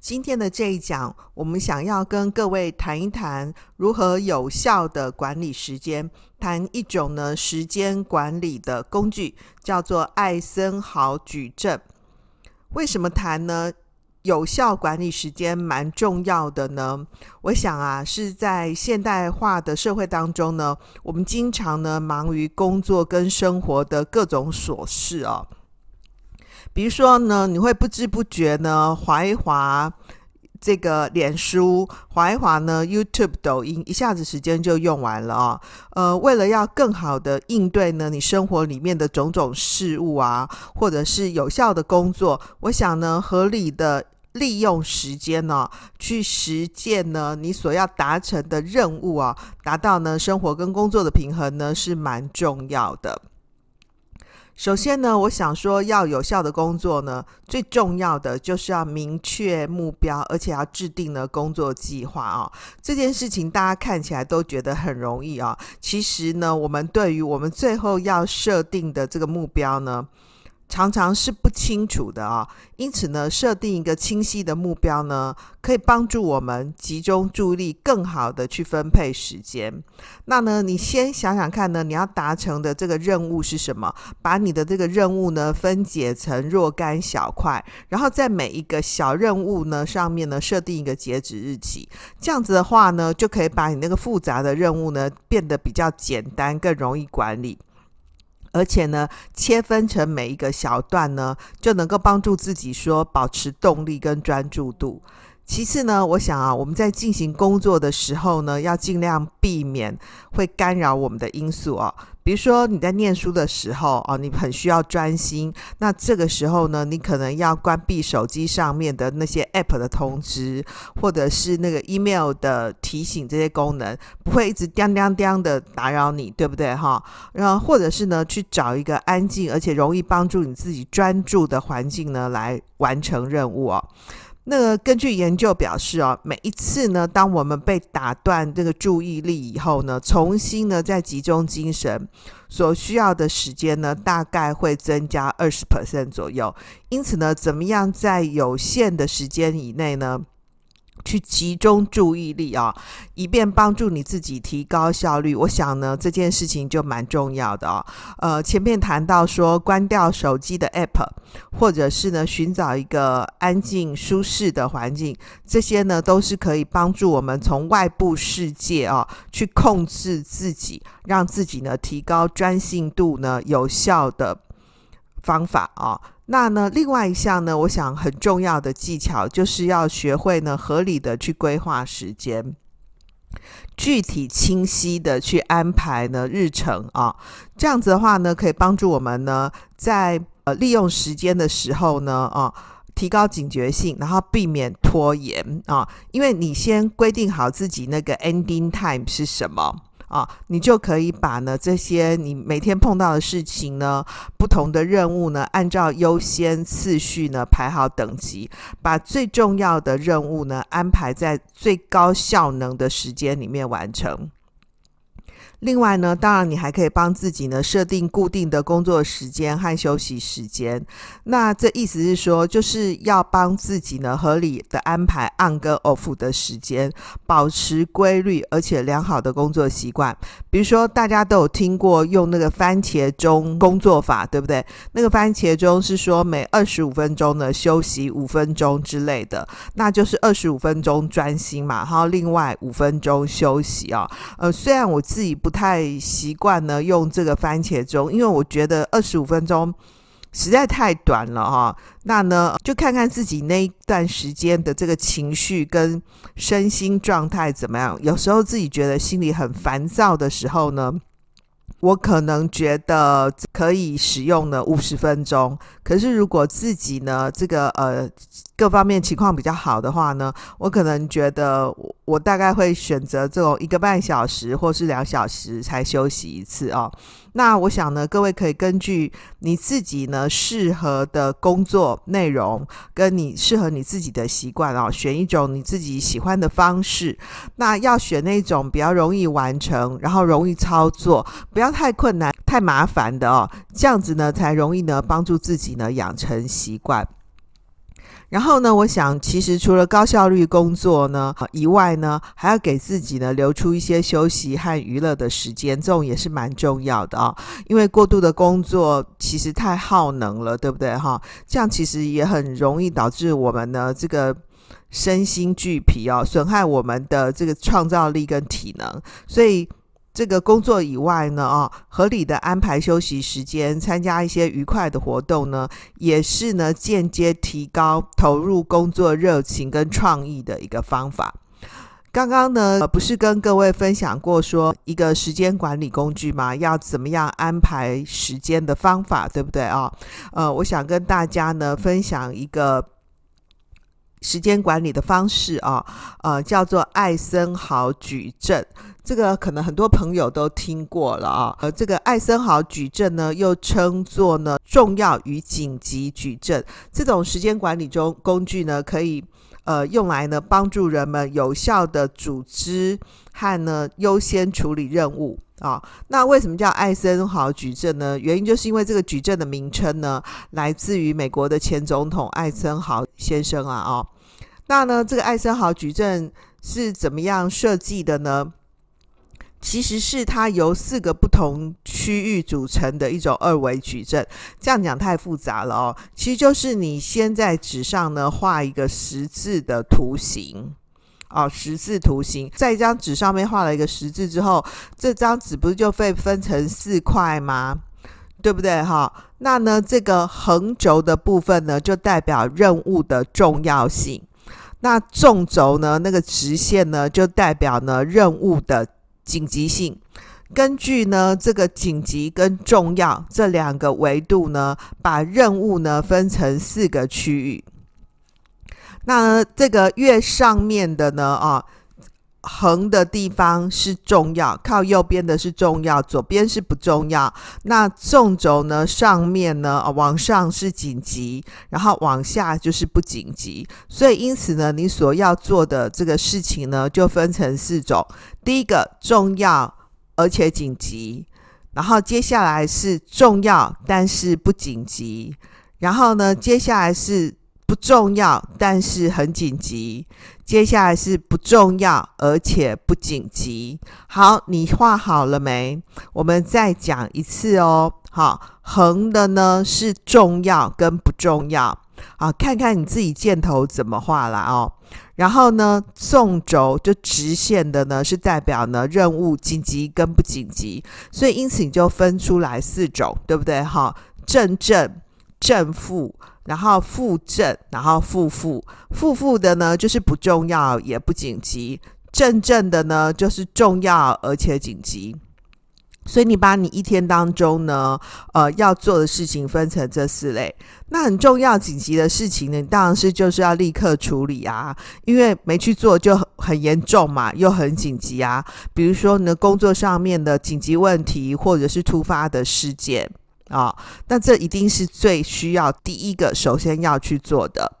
今天的这一讲，我们想要跟各位谈一谈如何有效的管理时间，谈一种呢时间管理的工具，叫做艾森豪矩阵。为什么谈呢？有效管理时间蛮重要的呢？我想啊，是在现代化的社会当中呢，我们经常呢忙于工作跟生活的各种琐事哦。比如说呢，你会不知不觉呢滑一滑这个脸书，滑一滑呢 YouTube、抖音，一下子时间就用完了啊。呃，为了要更好的应对呢，你生活里面的种种事物啊，或者是有效的工作，我想呢，合理的利用时间呢，去实践呢你所要达成的任务啊，达到呢生活跟工作的平衡呢，是蛮重要的。首先呢，我想说，要有效的工作呢，最重要的就是要明确目标，而且要制定了工作计划啊。这件事情大家看起来都觉得很容易啊，其实呢，我们对于我们最后要设定的这个目标呢，常常是不清楚的啊，因此呢，设定一个清晰的目标呢，可以帮助我们集中注意力，更好的去分配时间。那呢，你先想想看呢，你要达成的这个任务是什么？把你的这个任务呢，分解成若干小块，然后在每一个小任务呢上面呢，设定一个截止日期。这样子的话呢，就可以把你那个复杂的任务呢，变得比较简单，更容易管理。而且呢，切分成每一个小段呢，就能够帮助自己说保持动力跟专注度。其次呢，我想啊，我们在进行工作的时候呢，要尽量避免会干扰我们的因素哦。比如说你在念书的时候啊，你很需要专心，那这个时候呢，你可能要关闭手机上面的那些 App 的通知，或者是那个 Email 的提醒这些功能，不会一直叮叮叮的打扰你，对不对哈？然后或者是呢，去找一个安静而且容易帮助你自己专注的环境呢，来完成任务哦。那根据研究表示啊，每一次呢，当我们被打断这个注意力以后呢，重新呢再集中精神，所需要的时间呢，大概会增加二十 percent 左右。因此呢，怎么样在有限的时间以内呢，去集中注意力啊，以便帮助你自己提高效率。我想呢，这件事情就蛮重要的啊。呃，前面谈到说，关掉手机的 App，或者是呢，寻找一个安静舒适的环境，这些呢，都是可以帮助我们从外部世界啊，去控制自己，让自己呢提高专心度呢，有效的方法啊。那呢，另外一项呢，我想很重要的技巧就是要学会呢，合理的去规划时间，具体清晰的去安排呢日程啊，这样子的话呢，可以帮助我们呢，在呃利用时间的时候呢，啊，提高警觉性，然后避免拖延啊，因为你先规定好自己那个 ending time 是什么。啊，你就可以把呢这些你每天碰到的事情呢，不同的任务呢，按照优先次序呢排好等级，把最重要的任务呢安排在最高效能的时间里面完成。另外呢，当然你还可以帮自己呢设定固定的工作时间和休息时间。那这意思是说，就是要帮自己呢合理的安排 on 跟 off 的时间，保持规律而且良好的工作习惯。比如说，大家都有听过用那个番茄钟工作法，对不对？那个番茄钟是说每二十五分钟呢休息五分钟之类的，那就是二十五分钟专心嘛，然后另外五分钟休息啊。呃，虽然我自己不。不太习惯呢用这个番茄钟，因为我觉得二十五分钟实在太短了哈。那呢，就看看自己那一段时间的这个情绪跟身心状态怎么样。有时候自己觉得心里很烦躁的时候呢，我可能觉得可以使用的五十分钟。可是如果自己呢这个呃各方面情况比较好的话呢，我可能觉得我大概会选择这种一个半小时或是两小时才休息一次哦。那我想呢，各位可以根据你自己呢适合的工作内容，跟你适合你自己的习惯哦，选一种你自己喜欢的方式。那要选那种比较容易完成，然后容易操作，不要太困难、太麻烦的哦，这样子呢才容易呢帮助自己呢养成习惯。然后呢，我想其实除了高效率工作呢以外呢，还要给自己呢留出一些休息和娱乐的时间，这种也是蛮重要的啊、因为过度的工作其实太耗能了，对不对哈？这样其实也很容易导致我们呢这个身心俱疲哦，损害我们的这个创造力跟体能，所以。这个工作以外呢，啊，合理的安排休息时间，参加一些愉快的活动呢，也是呢间接提高投入工作热情跟创意的一个方法。刚刚呢，不是跟各位分享过说一个时间管理工具吗？要怎么样安排时间的方法，对不对啊？呃，我想跟大家呢分享一个时间管理的方式啊，呃，叫做艾森豪矩阵。这个可能很多朋友都听过了啊，呃，这个艾森豪矩阵呢，又称作呢重要与紧急矩阵。这种时间管理中工具呢，可以呃用来呢帮助人们有效的组织和呢优先处理任务啊。那为什么叫艾森豪矩阵呢？原因就是因为这个矩阵的名称呢，来自于美国的前总统艾森豪先生啊哦。那呢，这个艾森豪矩阵是怎么样设计的呢？其实是它由四个不同区域组成的一种二维矩阵，这样讲太复杂了哦。其实就是你先在纸上呢画一个十字的图形，哦，十字图形，在一张纸上面画了一个十字之后，这张纸不是就被分成四块吗？对不对？哈，那呢，这个横轴的部分呢，就代表任务的重要性；那纵轴呢，那个直线呢，就代表呢任务的。紧急性，根据呢这个紧急跟重要这两个维度呢，把任务呢分成四个区域。那这个月上面的呢啊，横的地方是重要，靠右边的是重要，左边是不重要。那纵轴呢上面呢啊往上是紧急，然后往下就是不紧急。所以因此呢，你所要做的这个事情呢，就分成四种。第一个重要而且紧急，然后接下来是重要但是不紧急，然后呢，接下来是不重要但是很紧急，接下来是不重要而且不紧急。好，你画好了没？我们再讲一次哦。好，横的呢是重要跟不重要。好，看看你自己箭头怎么画了哦。然后呢，纵轴就直线的呢，是代表呢任务紧急跟不紧急，所以因此你就分出来四种，对不对？哈，正正、正负，然后负正，然后负负。负负的呢就是不重要也不紧急，正正的呢就是重要而且紧急。所以你把你一天当中呢，呃，要做的事情分成这四类。那很重要、紧急的事情呢，你当然是就是要立刻处理啊，因为没去做就很严重嘛，又很紧急啊。比如说你的工作上面的紧急问题，或者是突发的事件啊，那这一定是最需要第一个首先要去做的。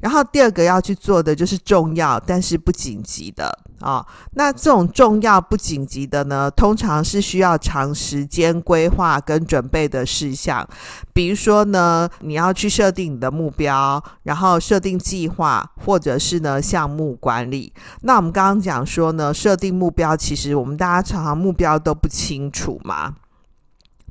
然后第二个要去做的就是重要但是不紧急的啊，那这种重要不紧急的呢，通常是需要长时间规划跟准备的事项，比如说呢，你要去设定你的目标，然后设定计划，或者是呢项目管理。那我们刚刚讲说呢，设定目标，其实我们大家常常目标都不清楚嘛。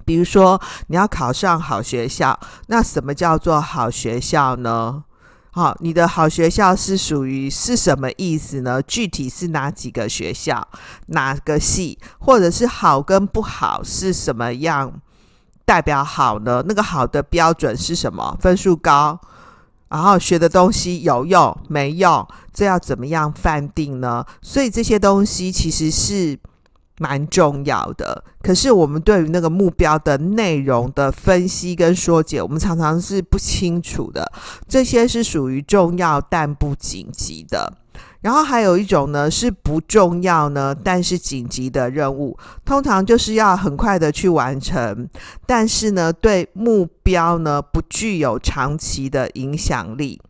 比如说你要考上好学校，那什么叫做好学校呢？好，你的好学校是属于是什么意思呢？具体是哪几个学校，哪个系，或者是好跟不好是什么样代表好呢？那个好的标准是什么？分数高，然后学的东西有用没用？这要怎么样判定呢？所以这些东西其实是。蛮重要的，可是我们对于那个目标的内容的分析跟说解，我们常常是不清楚的。这些是属于重要但不紧急的。然后还有一种呢是不重要呢，但是紧急的任务，通常就是要很快的去完成，但是呢对目标呢不具有长期的影响力。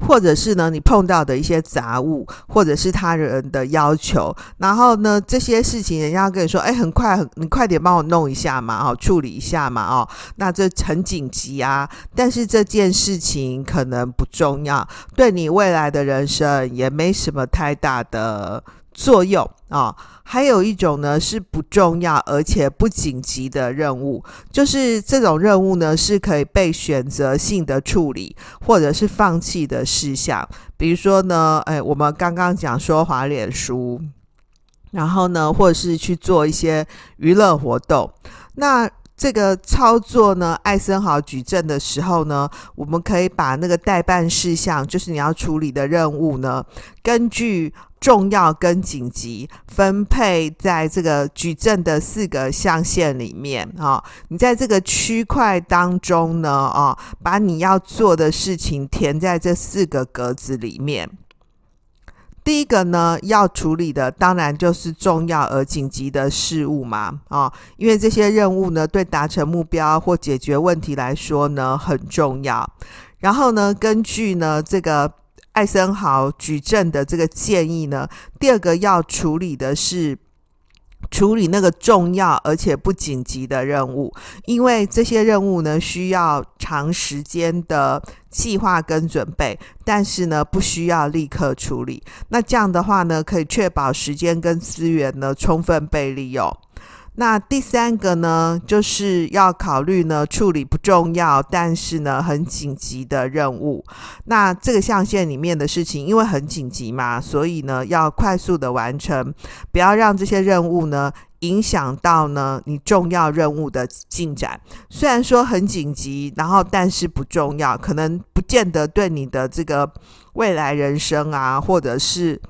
或者是呢，你碰到的一些杂物，或者是他人的要求，然后呢，这些事情人家跟你说，哎，很快，你快点帮我弄一下嘛，哦，处理一下嘛，哦，那这很紧急啊。但是这件事情可能不重要，对你未来的人生也没什么太大的作用啊、还有一种呢是不重要而且不紧急的任务，就是这种任务呢是可以被选择性的处理或者是放弃的事项。比如说呢，哎，我们刚刚讲说滑脸书，然后呢，或者是去做一些娱乐活动，那。这个操作呢，艾森豪矩阵的时候呢，我们可以把那个代办事项，就是你要处理的任务呢，根据重要跟紧急分配在这个矩阵的四个象限里面啊。你在这个区块当中呢，啊，把你要做的事情填在这四个格子里面。第一个呢，要处理的当然就是重要而紧急的事物嘛，啊，因为这些任务呢，对达成目标或解决问题来说呢，很重要。然后呢，根据呢这个艾森豪矩阵的这个建议呢，第二个要处理的是。处理那个重要而且不紧急的任务，因为这些任务呢需要长时间的计划跟准备，但是呢不需要立刻处理。那这样的话呢，可以确保时间跟资源呢充分被利用。那第三个呢，就是要考虑呢处理不重要，但是呢很紧急的任务。那这个象限里面的事情，因为很紧急嘛，所以呢要快速的完成，不要让这些任务呢影响到呢你重要任务的进展。虽然说很紧急，然后但是不重要，可能不见得对你的这个未来人生啊，或者是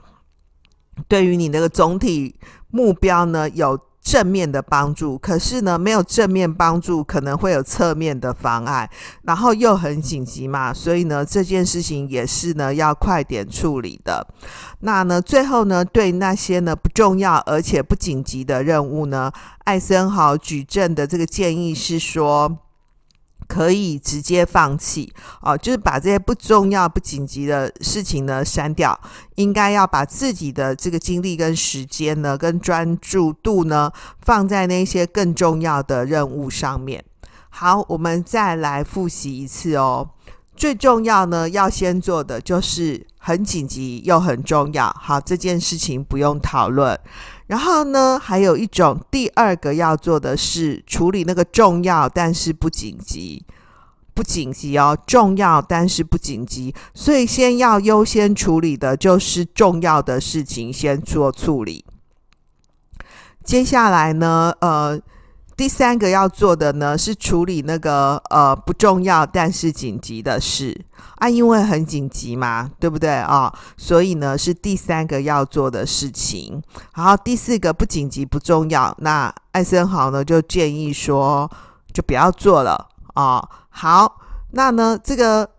对于你那个总体目标呢有。正面的帮助，可是呢，没有正面帮助，可能会有侧面的妨碍，然后又很紧急嘛，所以呢，这件事情也是呢要快点处理的。那呢，最后呢，对那些呢不重要而且不紧急的任务呢，艾森豪举证的这个建议是说。可以直接放弃哦，就是把这些不重要、不紧急的事情呢删掉。应该要把自己的这个精力跟时间呢，跟专注度呢，放在那些更重要的任务上面。好，我们再来复习一次哦。最重要呢，要先做的就是很紧急又很重要。好，这件事情不用讨论。然后呢，还有一种第二个要做的是处理那个重要但是不紧急，不紧急哦，重要但是不紧急，所以先要优先处理的就是重要的事情，先做处理。接下来呢，呃。第三个要做的呢，是处理那个呃不重要但是紧急的事啊，因为很紧急嘛，对不对啊？所以呢是第三个要做的事情。好，第四个不紧急不重要，那艾森豪呢就建议说就不要做了啊。好，那呢这个。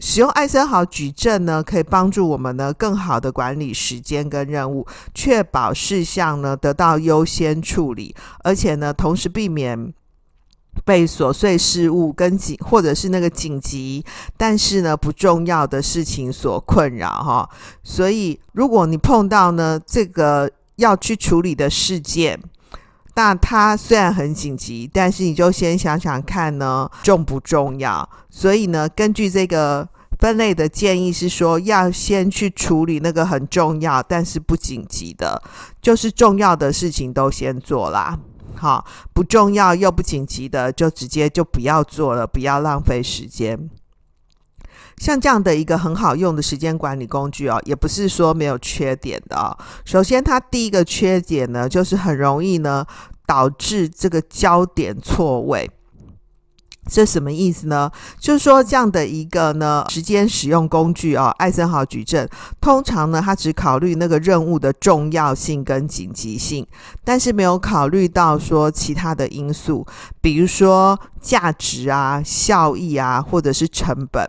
使用艾森豪矩阵呢，可以帮助我们呢更好的管理时间跟任务，确保事项呢得到优先处理，而且呢同时避免被琐碎事物跟紧或者是那个紧急但是呢不重要的事情所困扰哈。所以如果你碰到呢这个要去处理的事件，那它虽然很紧急，但是你就先想想看呢，重不重要？所以呢，根据这个分类的建议是说，要先去处理那个很重要但是不紧急的，就是重要的事情都先做啦。好，不重要又不紧急的，就直接就不要做了，不要浪费时间。像这样的一个很好用的时间管理工具哦，也不是说没有缺点的哦。首先，它第一个缺点呢，就是很容易呢导致这个焦点错位。这什么意思呢？就是说这样的一个呢时间使用工具哦，艾森豪矩阵，通常呢它只考虑那个任务的重要性跟紧急性，但是没有考虑到说其他的因素，比如说价值啊、效益啊，或者是成本。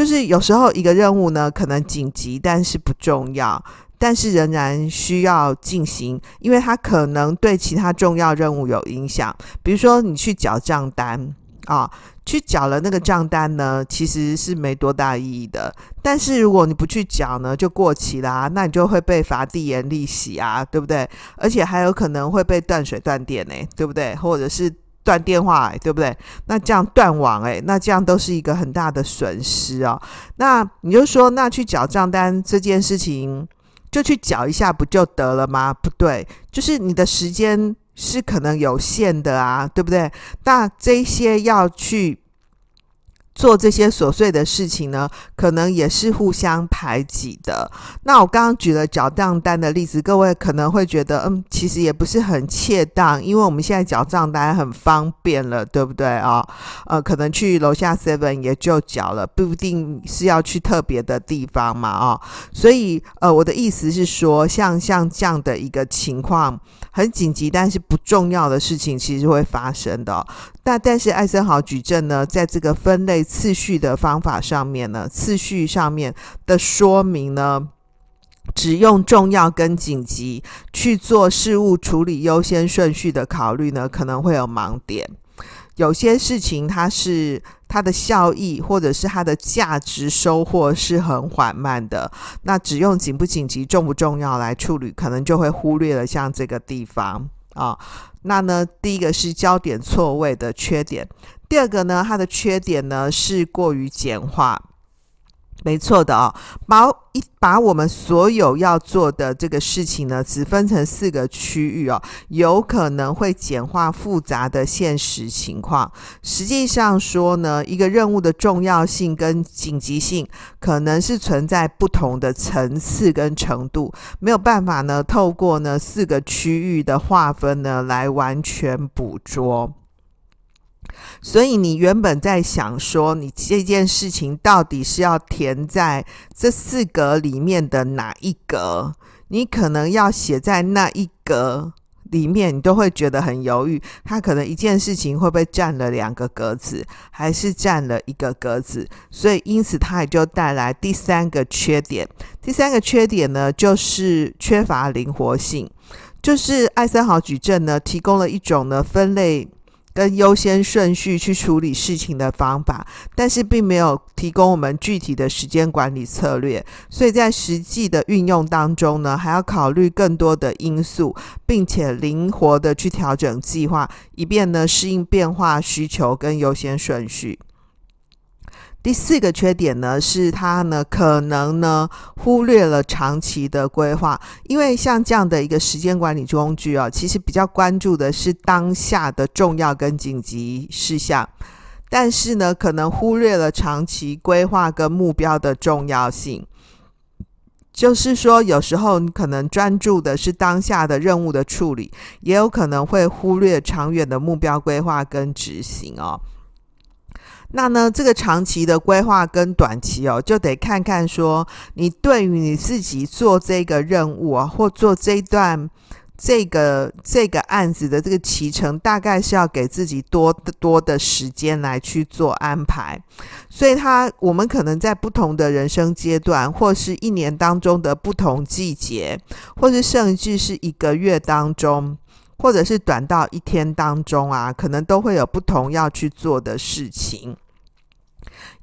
就是有时候一个任务呢，可能紧急，但是不重要，但是仍然需要进行，因为它可能对其他重要任务有影响。比如说，你去缴账单啊，去缴了那个账单呢，其实是没多大意义的。但是如果你不去缴呢，就过期啦，那你就会被罚递延利息啊，对不对？而且还有可能会被断水断电呢，对不对？或者是。断电话，欸，对不对？那这样断网，欸，那这样都是一个很大的损失哦。那你就说，那去缴账单这件事情，就去缴一下不就得了吗？不对，就是你的时间是可能有限的啊，对不对？那这些要去。做这些琐碎的事情呢，可能也是互相排挤的。那我刚刚举了缴账单的例子，各位可能会觉得，嗯，其实也不是很恰当，因为我们现在缴账单很方便了，对不对啊？哦，呃，可能去楼下 Seven 也就缴了，不一定是要去特别的地方嘛，啊，哦，所以，呃，我的意思是说，像像这样的一个情况，很紧急但是不重要的事情，其实会发生的哦。那但是艾森豪矩阵呢，在这个分类次序的方法上面呢，次序上面的说明呢，只用重要跟紧急去做事务处理优先顺序的考虑呢，可能会有盲点。有些事情它是它的效益或者是它的价值收获是很缓慢的，那只用紧不紧急、重不重要来处理，可能就会忽略了像这个地方啊。那呢，第一个是焦点错位的缺点，第二个呢，它的缺点呢是过于简化。没错的哦，把一把我们所有要做的这个事情呢，只分成四个区域哦，有可能会简化复杂的现实情况。实际上说呢，一个任务的重要性跟紧急性，可能是存在不同的层次跟程度，没有办法呢，透过呢四个区域的划分呢，来完全捕捉。所以你原本在想说，你这件事情到底是要填在这四格里面的哪一格？你可能要写在那一格里面，你都会觉得很犹豫。它可能一件事情会不会占了两个格子，还是占了一个格子？所以因此它也就带来第三个缺点。第三个缺点呢，就是缺乏灵活性。就是艾森豪矩阵呢，提供了一种呢分类。跟优先顺序去处理事情的方法，但是并没有提供我们具体的时间管理策略，所以在实际的运用当中呢，还要考虑更多的因素，并且灵活的去调整计划，以便呢适应变化需求跟优先顺序。第四个缺点呢，是它呢可能呢忽略了长期的规划，因为像这样的一个时间管理工具啊，其实比较关注的是当下的重要跟紧急事项，但是呢可能忽略了长期规划跟目标的重要性。就是说，有时候你可能专注的是当下的任务的处理，也有可能会忽略长远的目标规划跟执行哦。那呢，这个长期的规划跟短期哦，就得看看说，你对于你自己做这个任务啊，或做这段这个这个案子的这个期程，大概是要给自己多多的时间来去做安排。所以，他我们可能在不同的人生阶段，或是一年当中的不同季节，或是甚至是一个月当中。或者是短到一天当中啊，可能都会有不同要去做的事情。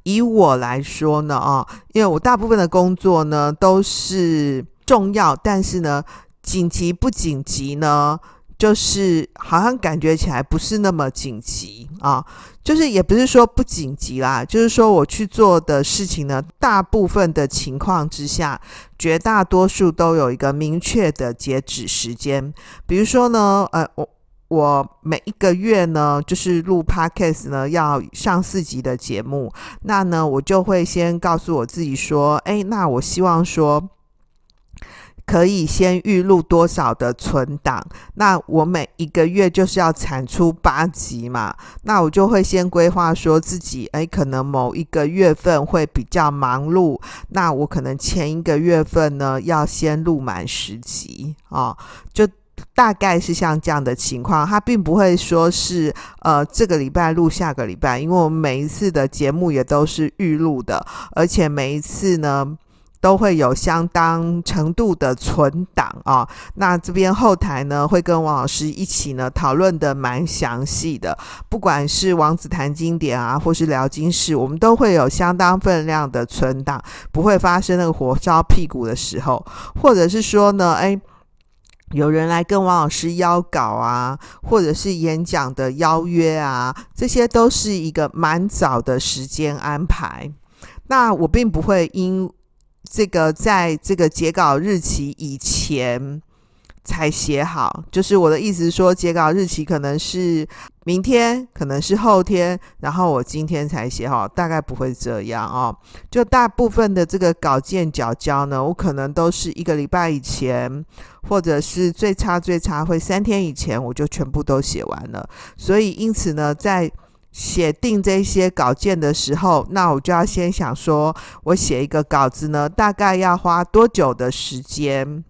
以我来说呢，啊，因为我大部分的工作呢都是重要，但是呢，紧急不紧急呢？就是好像感觉起来不是那么紧急啊，就是也不是说不紧急啦，就是说我去做的事情呢，大部分的情况之下，绝大多数都有一个明确的截止时间。比如说呢，呃，我我每一个月呢，就是录 Podcast 呢，要上四集的节目，那呢，我就会先告诉我自己说，哎，那我希望说。可以先预录多少的存档？那我每一个月就是要产出八集嘛，那我就会先规划说自己，诶，可能某一个月份会比较忙碌，那我可能前一个月份呢要先录满十集啊，就大概是像这样的情况，它并不会说是呃这个礼拜录下个礼拜，因为我们每一次的节目也都是预录的，而且每一次呢都会有相当程度的存档啊。那这边后台呢会跟王老师一起呢讨论的蛮详细的，不管是王子谈经典啊，或是聊经室，我们都会有相当分量的存档，不会发生那个火烧屁股的时候，或者是说呢，哎。有人来跟王老师邀稿啊，或者是演讲的邀约啊，这些都是一个蛮早的时间安排。那我并不会因这个在这个截稿日期以前。才写好，就是我的意思说，截稿日期可能是明天，可能是后天，然后我今天才写好，大概不会这样哦。就大部分的这个稿件缴交呢，我可能都是一个礼拜以前，或者是最差最差会三天以前，我就全部都写完了。所以因此呢，在写定这些稿件的时候，那我就要先想说，我写一个稿子呢，大概要花多久的时间？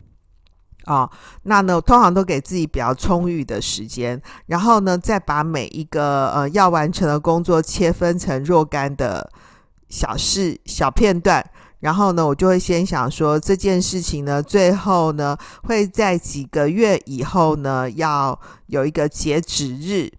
啊、那呢，通常都给自己比较充裕的时间，然后呢，再把每一个呃要完成的工作切分成若干的小事、小片段，然后呢，我就会先想说这件事情呢，最后呢会在几个月以后呢要有一个截止日，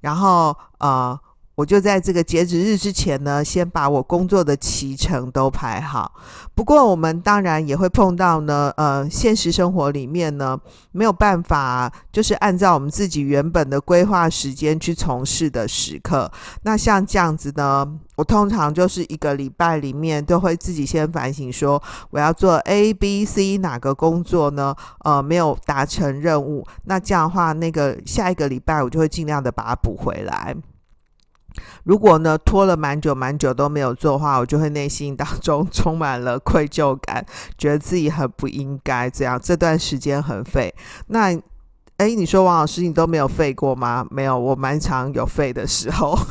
然后呃。我就在这个截止日之前呢，先把我工作的期程都排好。不过，我们当然也会碰到呢，呃，现实生活里面呢，没有办法，就是按照我们自己原本的规划时间去从事的时刻。那像这样子呢，我通常就是一个礼拜里面都会自己先反省，说我要做 A、B、C 哪个工作呢？呃，没有达成任务，那这样的话，那个下一个礼拜我就会尽量的把它补回来。如果呢，拖了蛮久蛮久都没有做的话，我就会内心当中 充满了愧疚感，觉得自己很不应该这样，这段时间很废。那，哎，你说王老师你都没有废过吗？没有，我蛮常有废的时候。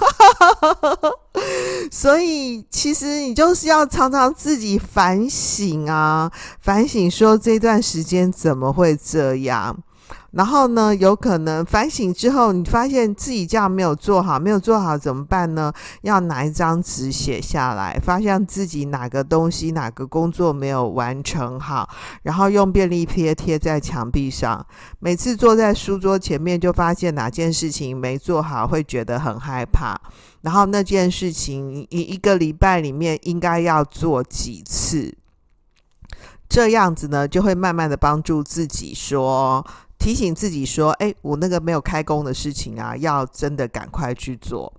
所以其实你就是要常常自己反省啊，反省说这段时间怎么会这样。然后呢，有可能反省之后，你发现自己这样没有做好，没有做好怎么办呢？要拿一张纸写下来，发现自己哪个东西、哪个工作没有完成好，然后用便利贴贴在墙壁上。每次坐在书桌前面，就发现哪件事情没做好，会觉得很害怕。然后那件事情一一个礼拜里面应该要做几次，这样子呢，就会慢慢的帮助自己说。提醒自己说：“哎，我那个没有开工的事情啊，要真的赶快去做。”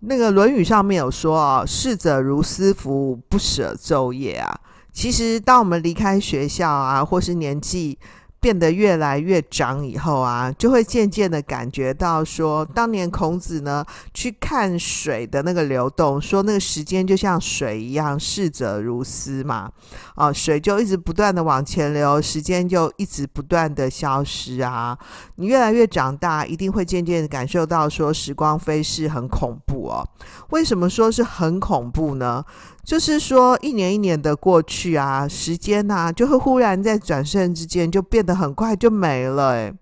那个《论语》上面有说啊：“逝者如斯夫，不舍昼夜啊。”其实，当我们离开学校啊，或是年纪。变得越来越长以后啊，就会渐渐的感觉到说，当年孔子呢去看水的那个流动，说那个时间就像水一样，逝者如斯嘛，啊，水就一直不断的往前流，时间就一直不断的消失啊。你越来越长大，一定会渐渐感受到说，时光飞逝很恐怖哦。为什么说是很恐怖呢？就是说，一年一年的过去啊，时间呐、啊，就会忽然在转瞬之间就变得很快就没了。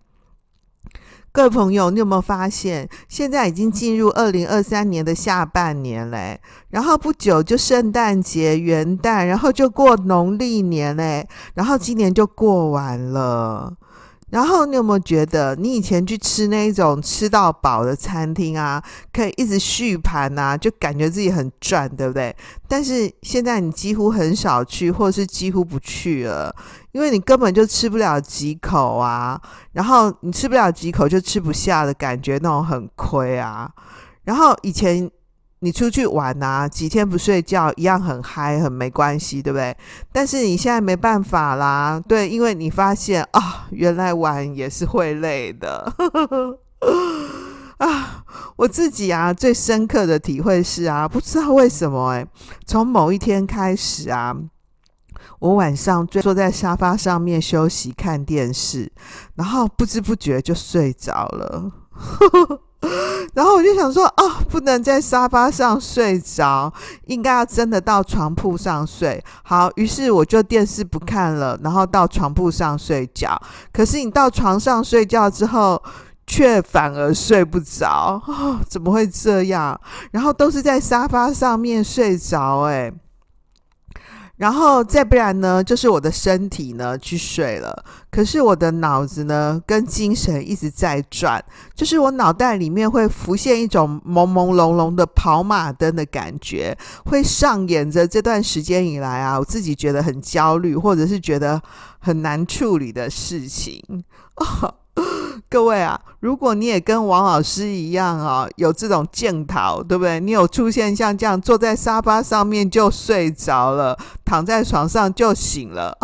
各位朋友，你有没有发现，现在已经进入二零二三年的下半年嘞？然后不久就圣诞节、元旦，然后就过农历年嘞，然后今年就过完了。然后你有没有觉得，你以前去吃那种吃到饱的餐厅啊，可以一直续盘啊，就感觉自己很赚，对不对？但是现在你几乎很少去，或者是几乎不去了，因为你根本就吃不了几口啊。然后你吃不了几口就吃不下的感觉，那种很亏啊。然后以前。你出去玩啊，几天不睡觉一样很嗨，很没关系，对不对？但是你现在没办法啦，对，因为你发现啊、原来玩也是会累的 啊。我自己啊，最深刻的体会是啊，不知道为什么哎，从某一天开始啊，我晚上坐在沙发上面休息看电视，然后不知不觉就睡着了。然后我就想说，哦，不能在沙发上睡着，应该要真的到床铺上睡。好，于是我就电视不看了，然后到床铺上睡觉。可是你到床上睡觉之后，却反而睡不着，哦，怎么会这样？然后都是在沙发上面睡着，哎。然后再不然呢，就是我的身体呢去睡了，可是我的脑子呢跟精神一直在转，就是我脑袋里面会浮现一种朦朦胧胧的跑马灯的感觉，会上演着这段时间以来啊，我自己觉得很焦虑，或者是觉得很难处理的事情。哦 各位啊，如果你也跟王老师一样啊，有这种镜头，对不对？你有出现像这样坐在沙发上面就睡着了，躺在床上就醒了，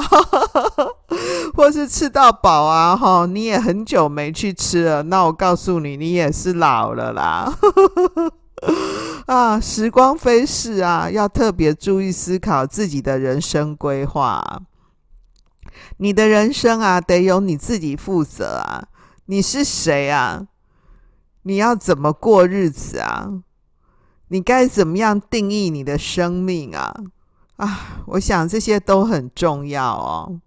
或是吃到饱啊，哈，你也很久没去吃了。那我告诉你，你也是老了啦。啊，时光飞逝啊，要特别注意思考自己的人生规划。你的人生啊，得由你自己负责啊。你是谁啊？你要怎么过日子啊？你该怎么样定义你的生命啊？啊，我想这些都很重要哦。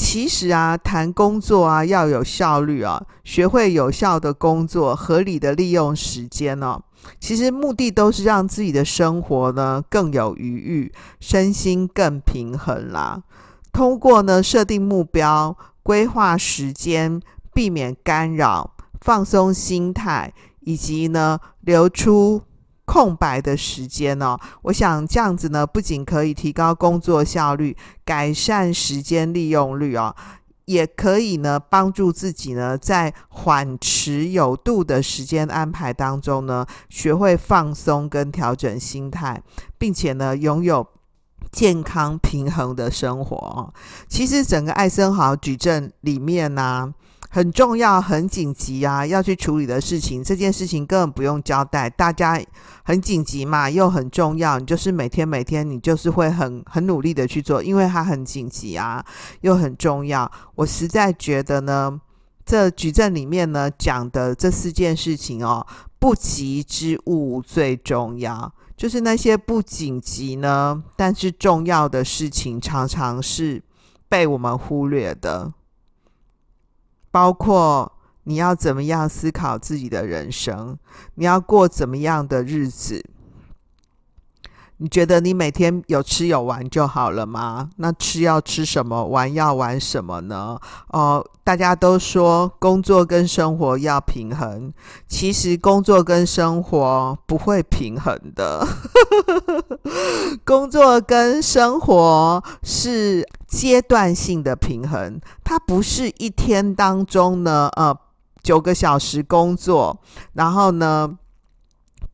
其实啊，谈工作啊，要有效率啊，学会有效的工作，合理的利用时间哦。其实目的都是让自己的生活呢更有余裕，身心更平衡啦。通过呢设定目标。规划时间，避免干扰，放松心态，以及呢留出空白的时间哦。我想这样子呢，不仅可以提高工作效率，改善时间利用率哦，也可以呢帮助自己呢在缓持有度的时间安排当中呢，学会放松跟调整心态，并且呢拥有。健康平衡的生活，其实整个艾森豪矩阵里面呢、很重要、很紧急啊，要去处理的事情，这件事情根本不用交代，大家很紧急嘛，又很重要，你就是每天每天你就是会很很努力的去做，因为它很紧急啊，又很重要。我实在觉得呢，这矩阵里面呢讲的这四件事情哦，不急之物最重要。就是那些不紧急呢，但是重要的事情，常常是被我们忽略的。包括你要怎么样思考自己的人生，你要过怎么样的日子。你觉得你每天有吃有玩就好了吗？那吃要吃什么，玩要玩什么呢？哦，大家都说工作跟生活要平衡，其实工作跟生活不会平衡的。工作跟生活是阶段性的平衡，它不是一天当中呢，呃，九个小时工作，然后呢，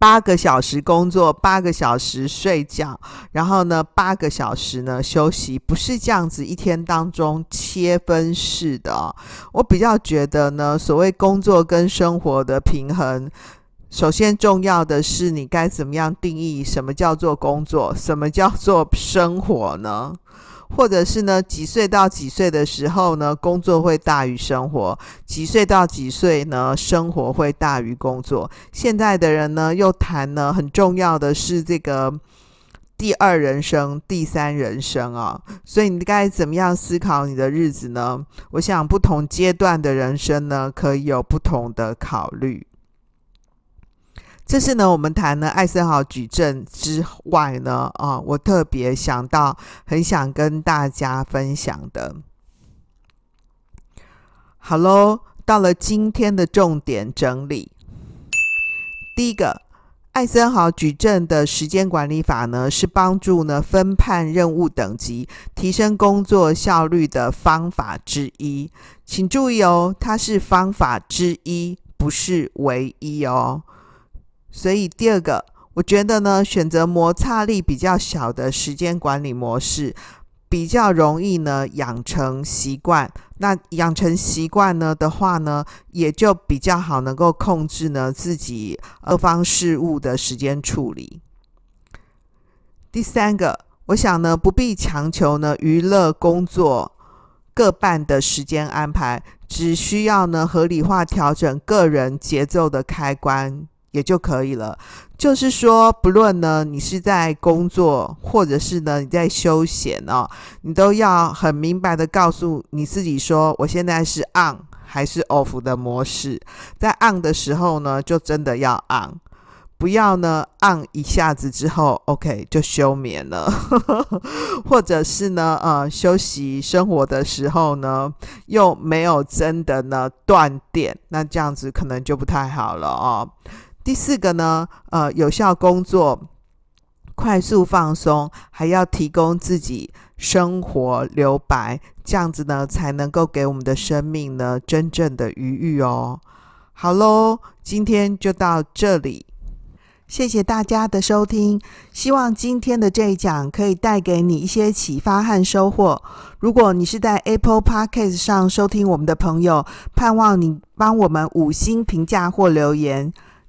八个小时工作，八个小时睡觉，然后呢，八个小时呢休息，不是这样子一天当中切分式的。我比较觉得呢，所谓工作跟生活的平衡，首先重要的是你该怎么样定义什么叫做工作，什么叫做生活呢？或者是呢，几岁到几岁的时候呢，工作会大于生活；几岁到几岁呢，生活会大于工作。现在的人呢，又谈呢，很重要的是这个第二人生、第三人生啊。所以你该怎么样思考你的日子呢？我想不同阶段的人生呢，可以有不同的考虑。这是呢，我们谈了艾森豪矩阵之外呢，啊，我特别想到，很想跟大家分享的。好喽，到了今天的重点整理。第一个，艾森豪矩阵的时间管理法呢，是帮助呢分判任务等级、提升工作效率的方法之一。请注意哦，它是方法之一，不是唯一哦。所以第二个，我觉得呢，选择摩擦力比较小的时间管理模式，比较容易呢养成习惯。那养成习惯呢的话呢，也就比较好能够控制呢自己各方事务的时间处理。第三个，我想呢不必强求呢娱乐工作各半的时间安排，只需要呢合理化调整个人节奏的开关也就可以了。就是说，不论呢你是在工作，或者是呢你在休闲哦，你都要很明白的告诉你自己说，我现在是 on 还是 off 的模式。在 on 的时候呢，就真的要 on。不要呢，按一下子之后，OK 就休眠了，或者是呢，呃，休息生活的时候呢，又没有真的呢断电，那这样子可能就不太好了哦。第四个呢，呃，有效工作，快速放松，还要提供自己生活留白，这样子呢，才能够给我们的生命呢真正的余裕哦。好喽，今天就到这里。谢谢大家的收听，希望今天的这一讲可以带给你一些启发和收获。如果你是在 Apple Podcast 上收听我们的朋友，盼望你帮我们五星评价或留言，